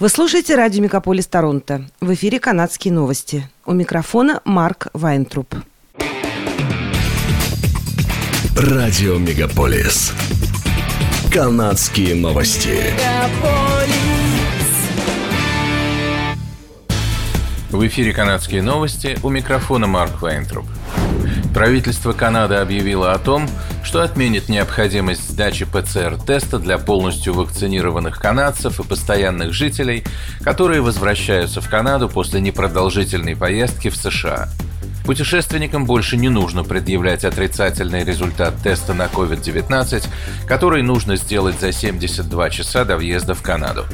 Вы слушаете радио «Мегаполис Торонто». В эфире «Канадские новости». У микрофона Марк Вайнтруп. Радио «Мегаполис». «Канадские новости». В эфире «Канадские новости». У микрофона Марк Вайнтруп. Правительство Канады объявило о том, что отменит необходимость сдачи ПЦР-теста для полностью вакцинированных канадцев и постоянных жителей, которые возвращаются в Канаду после непродолжительной поездки в США. Путешественникам больше не нужно предъявлять отрицательный результат теста на COVID-19, который нужно сделать за 72 часа до въезда в Канаду.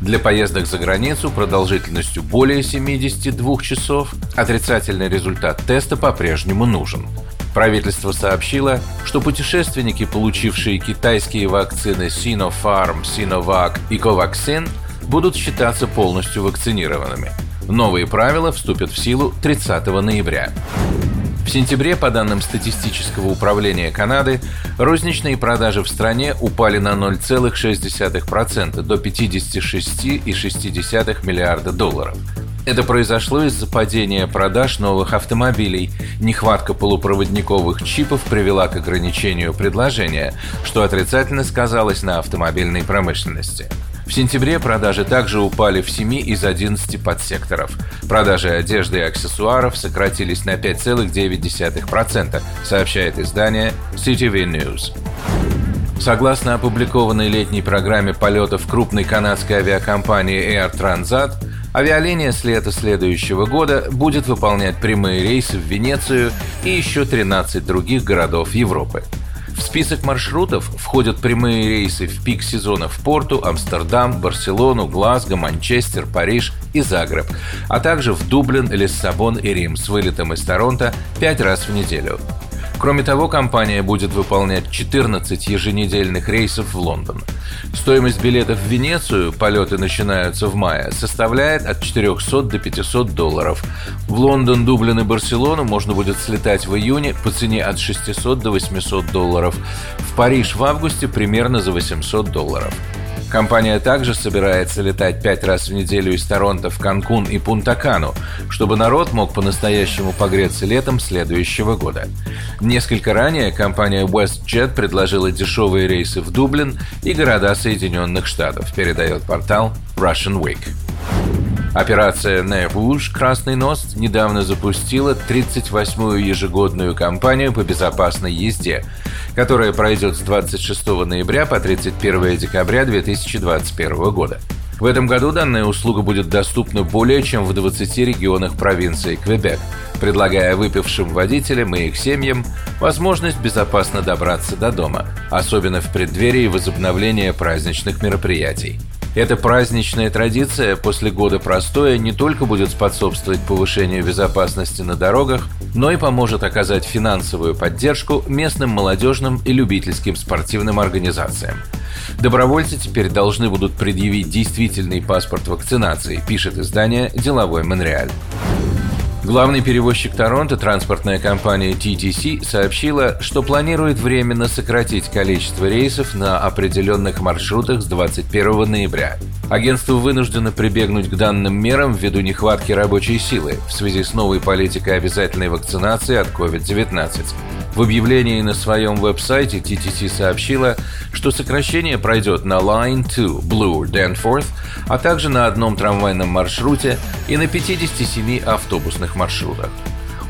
Для поездок за границу продолжительностью более 72 часов отрицательный результат теста по-прежнему нужен. Правительство сообщило, что путешественники, получившие китайские вакцины Sinopharm, Sinovac и Covaxin, будут считаться полностью вакцинированными. Новые правила вступят в силу 30 ноября. В сентябре, по данным статистического управления Канады, розничные продажи в стране упали на 0,6% до 56,6 миллиарда долларов. Это произошло из-за падения продаж новых автомобилей. Нехватка полупроводниковых чипов привела к ограничению предложения, что отрицательно сказалось на автомобильной промышленности. В сентябре продажи также упали в 7 из 11 подсекторов. Продажи одежды и аксессуаров сократились на 5,9%, сообщает издание CTV News. Согласно опубликованной летней программе полетов крупной канадской авиакомпании Air Transat, авиалиния с лета следующего года будет выполнять прямые рейсы в Венецию и еще 13 других городов Европы. В список маршрутов входят прямые рейсы в пик сезона в Порту, Амстердам, Барселону, Глазго, Манчестер, Париж и Загреб, а также в Дублин, Лиссабон и Рим с вылетом из Торонто пять раз в неделю. Кроме того, компания будет выполнять 14 еженедельных рейсов в Лондон. Стоимость билетов в Венецию, полеты начинаются в мае, составляет от 400 до 500 долларов. В Лондон, Дублин и Барселону можно будет слетать в июне по цене от 600 до 800 долларов. В Париж в августе примерно за 800 долларов. Компания также собирается летать пять раз в неделю из Торонто в Канкун и Пунта-Кану, чтобы народ мог по-настоящему погреться летом следующего года. Несколько ранее компания WestJet предложила дешевые рейсы в Дублин и города Соединенных Штатов, передает портал Russian Week. Операция «Невуж» «Красный нос» недавно запустила 38-ю ежегодную кампанию по безопасной езде, которая пройдет с 26 ноября по 31 декабря 2021 года. В этом году данная услуга будет доступна более чем в 20 регионах провинции Квебек, предлагая выпившим водителям и их семьям возможность безопасно добраться до дома, особенно в преддверии возобновления праздничных мероприятий. Эта праздничная традиция после года простоя не только будет способствовать повышению безопасности на дорогах, но и поможет оказать финансовую поддержку местным молодежным и любительским спортивным организациям. Добровольцы теперь должны будут предъявить действительный паспорт вакцинации, пишет издание «Деловой Монреаль». Главный перевозчик Торонто, транспортная компания TTC, сообщила, что планирует временно сократить количество рейсов на определенных маршрутах с 21 ноября. Агентство вынуждено прибегнуть к данным мерам ввиду нехватки рабочей силы в связи с новой политикой обязательной вакцинации от COVID-19. В объявлении на своем веб-сайте TTC сообщила, что сокращение пройдет на Line 2 Blue Danforth, а также на одном трамвайном маршруте и на 57 автобусных маршрутах.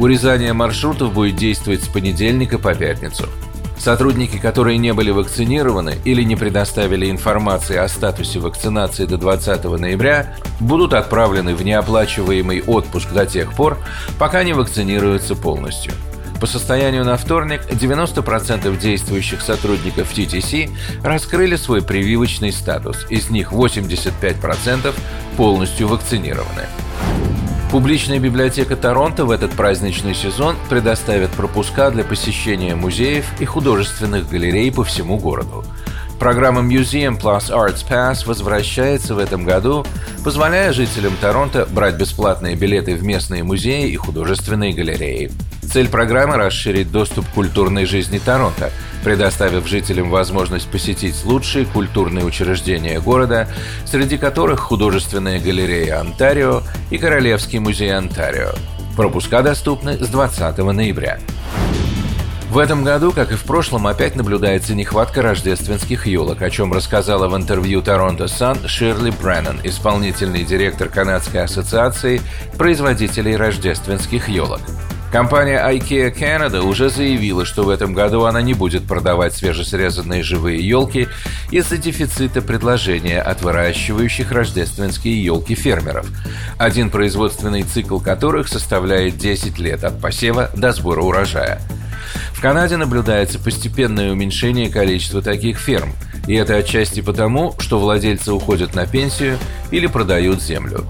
Урезание маршрутов будет действовать с понедельника по пятницу. Сотрудники, которые не были вакцинированы или не предоставили информации о статусе вакцинации до 20 ноября, будут отправлены в неоплачиваемый отпуск до тех пор, пока не вакцинируются полностью. По состоянию на вторник 90% действующих сотрудников TTC раскрыли свой прививочный статус, из них 85% полностью вакцинированы. Публичная библиотека Торонто в этот праздничный сезон предоставит пропуска для посещения музеев и художественных галерей по всему городу. Программа Museum Plus Arts Pass возвращается в этом году, позволяя жителям Торонто брать бесплатные билеты в местные музеи и художественные галереи. Цель программы – расширить доступ к культурной жизни Торонто, предоставив жителям возможность посетить лучшие культурные учреждения города, среди которых художественная галерея Онтарио и Королевский музей Онтарио. Пропуска доступны с 20 ноября. В этом году, как и в прошлом, опять наблюдается нехватка рождественских елок, о чем рассказала в интервью Торонто Сан Ширли Бреннан, исполнительный директор Канадской ассоциации производителей рождественских елок. Компания IKEA Canada уже заявила, что в этом году она не будет продавать свежесрезанные живые елки из-за дефицита предложения от выращивающих рождественские елки фермеров, один производственный цикл которых составляет 10 лет от посева до сбора урожая. В Канаде наблюдается постепенное уменьшение количества таких ферм, и это отчасти потому, что владельцы уходят на пенсию или продают землю.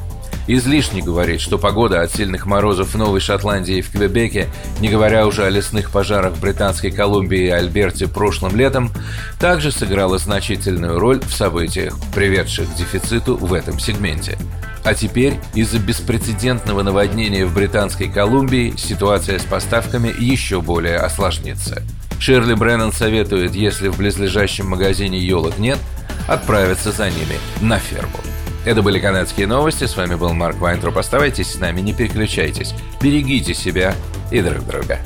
Излишне говорить, что погода от сильных морозов в Новой Шотландии и в Квебеке, не говоря уже о лесных пожарах в Британской Колумбии и Альберте прошлым летом, также сыграла значительную роль в событиях, приведших к дефициту в этом сегменте. А теперь из-за беспрецедентного наводнения в Британской Колумбии ситуация с поставками еще более осложнится. Ширли Бреннан советует, если в близлежащем магазине елок нет, отправиться за ними на ферму. Это были канадские новости. С вами был Марк Вайнтроп. Оставайтесь с нами, не переключайтесь. Берегите себя и друг друга.